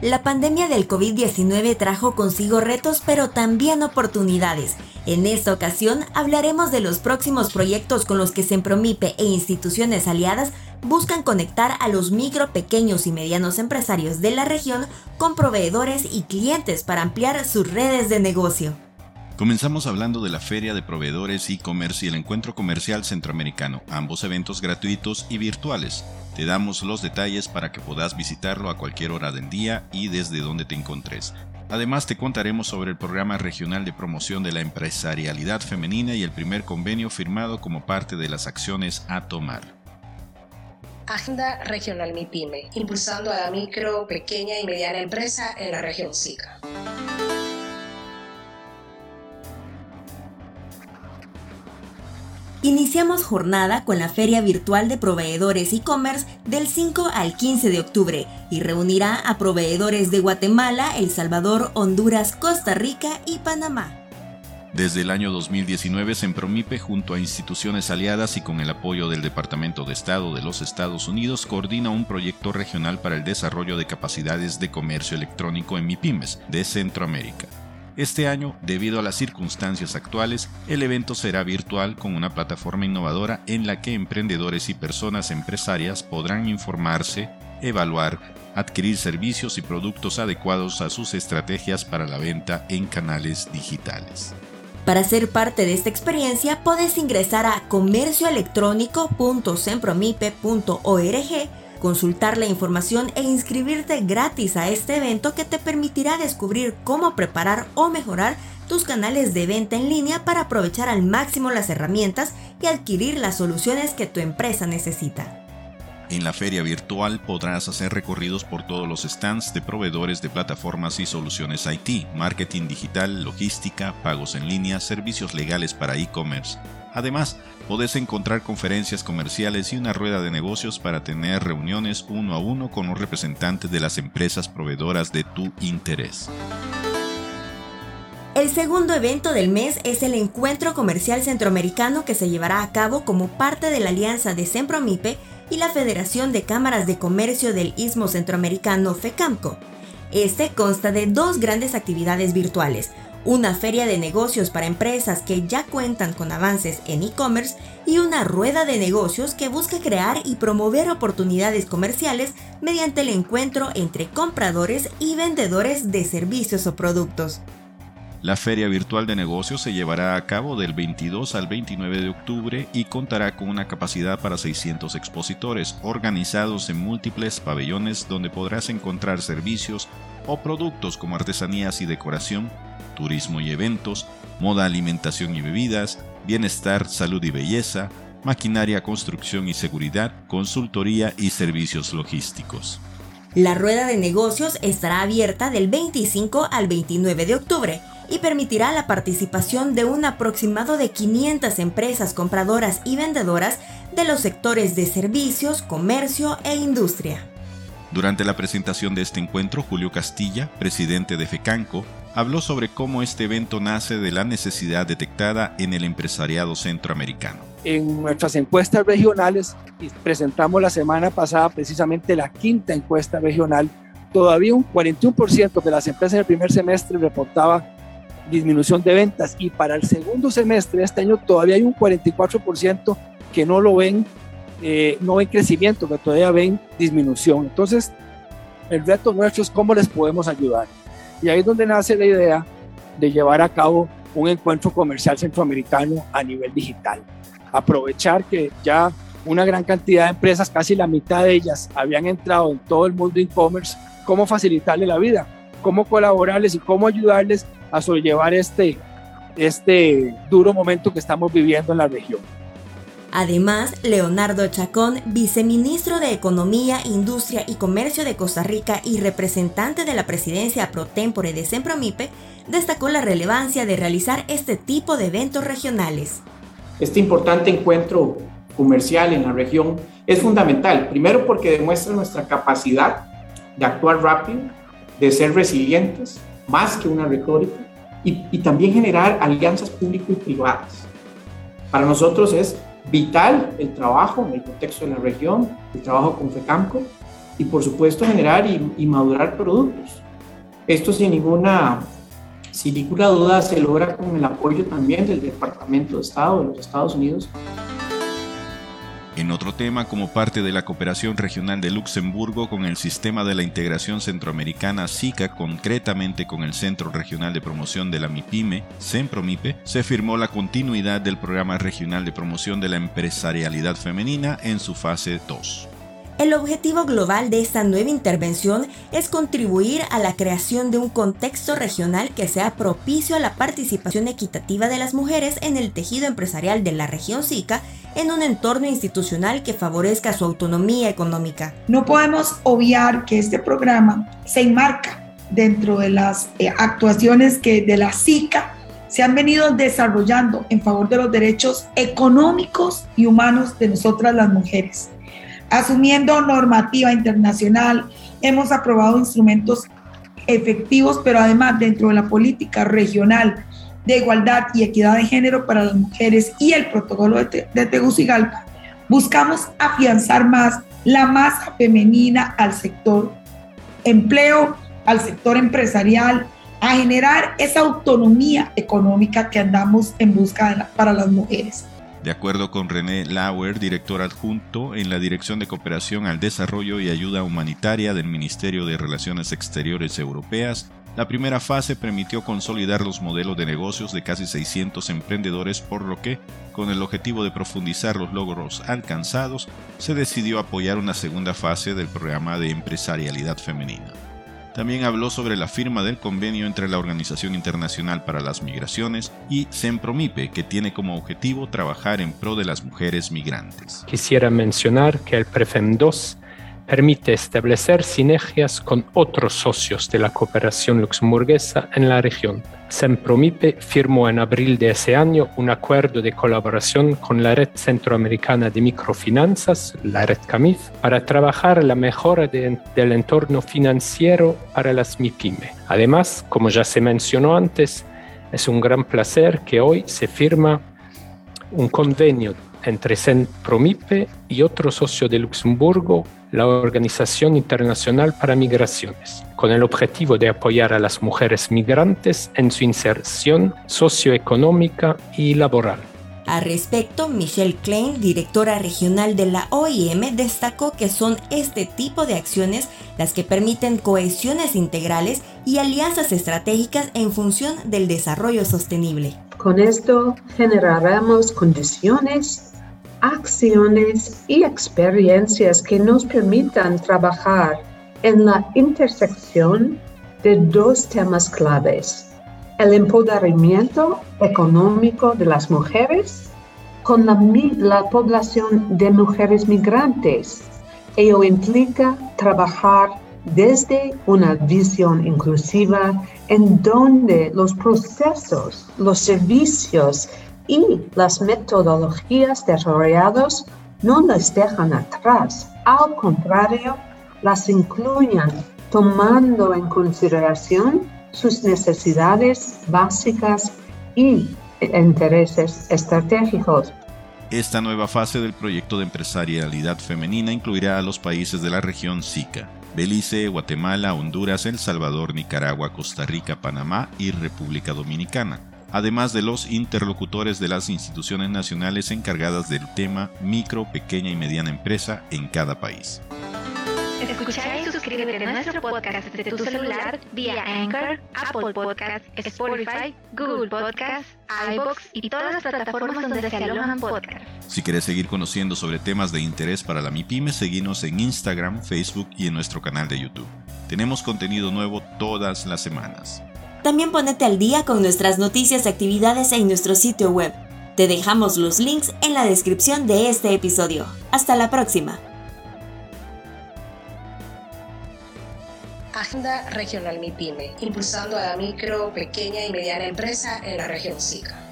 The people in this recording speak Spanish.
La pandemia del COVID-19 trajo consigo retos pero también oportunidades. En esta ocasión hablaremos de los próximos proyectos con los que Sempromipe e instituciones aliadas buscan conectar a los micro, pequeños y medianos empresarios de la región con proveedores y clientes para ampliar sus redes de negocio. Comenzamos hablando de la Feria de Proveedores e-commerce y el Encuentro Comercial Centroamericano, ambos eventos gratuitos y virtuales. Te damos los detalles para que puedas visitarlo a cualquier hora del día y desde donde te encontres. Además te contaremos sobre el programa regional de promoción de la empresarialidad femenina y el primer convenio firmado como parte de las acciones a tomar. Agenda Regional MIPYME, impulsando a la micro, pequeña y mediana empresa en la región SICA. Iniciamos jornada con la Feria Virtual de Proveedores e-commerce del 5 al 15 de octubre y reunirá a proveedores de Guatemala, El Salvador, Honduras, Costa Rica y Panamá. Desde el año 2019, Sempromipe, junto a instituciones aliadas y con el apoyo del Departamento de Estado de los Estados Unidos, coordina un proyecto regional para el desarrollo de capacidades de comercio electrónico en MIPIMES de Centroamérica. Este año, debido a las circunstancias actuales, el evento será virtual con una plataforma innovadora en la que emprendedores y personas empresarias podrán informarse, evaluar, adquirir servicios y productos adecuados a sus estrategias para la venta en canales digitales. Para ser parte de esta experiencia, puedes ingresar a comercioelectrónico.sempromipe.org consultar la información e inscribirte gratis a este evento que te permitirá descubrir cómo preparar o mejorar tus canales de venta en línea para aprovechar al máximo las herramientas y adquirir las soluciones que tu empresa necesita. En la feria virtual podrás hacer recorridos por todos los stands de proveedores de plataformas y soluciones IT, marketing digital, logística, pagos en línea, servicios legales para e-commerce. Además, podés encontrar conferencias comerciales y una rueda de negocios para tener reuniones uno a uno con los representantes de las empresas proveedoras de tu interés. El segundo evento del mes es el Encuentro Comercial Centroamericano que se llevará a cabo como parte de la alianza de Sempromipe y la Federación de Cámaras de Comercio del Istmo Centroamericano FECAMCO. Este consta de dos grandes actividades virtuales, una feria de negocios para empresas que ya cuentan con avances en e-commerce y una rueda de negocios que busca crear y promover oportunidades comerciales mediante el encuentro entre compradores y vendedores de servicios o productos. La Feria Virtual de Negocios se llevará a cabo del 22 al 29 de octubre y contará con una capacidad para 600 expositores organizados en múltiples pabellones donde podrás encontrar servicios o productos como artesanías y decoración, turismo y eventos, moda, alimentación y bebidas, bienestar, salud y belleza, maquinaria, construcción y seguridad, consultoría y servicios logísticos. La rueda de negocios estará abierta del 25 al 29 de octubre y permitirá la participación de un aproximado de 500 empresas compradoras y vendedoras de los sectores de servicios, comercio e industria. Durante la presentación de este encuentro, Julio Castilla, presidente de FECANCO, habló sobre cómo este evento nace de la necesidad detectada en el empresariado centroamericano. En nuestras encuestas regionales, presentamos la semana pasada precisamente la quinta encuesta regional, todavía un 41% de las empresas en el primer semestre reportaba disminución de ventas y para el segundo semestre de este año todavía hay un 44% que no lo ven, eh, no ven crecimiento, que todavía ven disminución. Entonces, el reto nuestro es cómo les podemos ayudar. Y ahí es donde nace la idea de llevar a cabo un encuentro comercial centroamericano a nivel digital. Aprovechar que ya una gran cantidad de empresas, casi la mitad de ellas, habían entrado en todo el mundo e-commerce, cómo facilitarle la vida, cómo colaborarles y cómo ayudarles a sobrellevar este, este duro momento que estamos viviendo en la región. Además, Leonardo Chacón, viceministro de Economía, Industria y Comercio de Costa Rica y representante de la presidencia pro tempore de Sempromipe, destacó la relevancia de realizar este tipo de eventos regionales. Este importante encuentro comercial en la región es fundamental, primero porque demuestra nuestra capacidad de actuar rápido, de ser resilientes, más que una retórica, y, también generar alianzas público y privadas. Para nosotros es vital el trabajo en el contexto de la región, el trabajo con FECAMCO, y por supuesto generar y, madurar productos. Esto sin ninguna, sin ninguna duda se logra con el apoyo también del Departamento de Estado de los Estados Unidos. En otro tema, como parte de la cooperación regional de Luxemburgo con el sistema de la integración centroamericana SICA, concretamente con el Centro Regional de Promoción de la MIPYME, CEMPROMIPE, se firmó la continuidad del Programa Regional de Promoción de la Empresarialidad Femenina en su fase 2. El objetivo global de esta nueva intervención es contribuir a la creación de un contexto regional que sea propicio a la participación equitativa de las mujeres en el tejido empresarial de la región SICA en un entorno institucional que favorezca su autonomía económica. No podemos obviar que este programa se enmarca dentro de las eh, actuaciones que de la SICA se han venido desarrollando en favor de los derechos económicos y humanos de nosotras las mujeres Asumiendo normativa internacional, hemos aprobado instrumentos efectivos, pero además dentro de la política regional de igualdad y equidad de género para las mujeres y el protocolo de, Tegucigalpa, buscamos afianzar más la masa femenina al sector empleo, al sector empresarial, a generar esa autonomía económica que andamos en busca para las mujeres. De acuerdo con René Lauer, director adjunto en la Dirección de Cooperación al Desarrollo y Ayuda Humanitaria del Ministerio de Relaciones Exteriores Europeas, la primera fase permitió consolidar los modelos de negocios de casi 600 emprendedores, por lo que, con el objetivo de profundizar los logros alcanzados, se decidió apoyar una segunda fase del programa de empresarialidad femenina. También habló sobre la firma del convenio entre la Organización Internacional para las Migraciones y CEMPROMIPE, que tiene como objetivo trabajar en pro de las mujeres migrantes. Quisiera mencionar que el PREFEM 2 permite establecer sinergias con otros socios de la cooperación luxemburguesa en la región. Sempromipe firmó en abril de ese año un acuerdo de colaboración con la Red Centroamericana de Microfinanzas, la Red CAMIF, para trabajar la mejora del entorno financiero para las MIPYME. Además, como ya se mencionó antes, es un gran placer que hoy se firma un convenio entre Sempromipe y otro socio de Luxemburgo la Organización Internacional para Migraciones, con el objetivo de apoyar a las mujeres migrantes en su inserción socioeconómica y laboral. Al respecto, Michelle Klein, directora regional de la OIM, destacó que son este tipo de acciones las que permiten cohesiones integrales y alianzas estratégicas en función del desarrollo sostenible. Con esto generaremos condiciones acciones y experiencias que nos permitan trabajar en la intersección de dos temas claves, el empoderamiento económico de las mujeres con la, la población de mujeres migrantes. Ello implica trabajar desde una visión inclusiva en donde los procesos, los servicios y las metodologías desarrolladas no las dejan atrás, al contrario, las incluyen tomando en consideración sus necesidades básicas y intereses estratégicos. Esta nueva fase del proyecto de empresarialidad femenina incluirá a los países de la región SICA, Belice, Guatemala, Honduras, El Salvador, Nicaragua, Costa Rica, Panamá y República Dominicana además de los interlocutores de las instituciones nacionales encargadas del tema micro, pequeña y mediana empresa en cada país. Escucha y suscríbete a nuestro podcast desde tu celular vía Anchor, Apple Podcast, Spotify, Google Podcast, iBox y todas las plataformas donde se alojan podcasts. Si quieres seguir conociendo sobre temas de interés para la MIPYME, seguimos en Instagram, Facebook y en nuestro canal de YouTube. Tenemos contenido nuevo todas las semanas. También ponete al día con nuestras noticias y actividades en nuestro sitio web. Te dejamos los links en la descripción de este episodio. Hasta la próxima. Agenda Regional MIPYME, impulsando a la micro, pequeña y mediana empresa en la región SICA.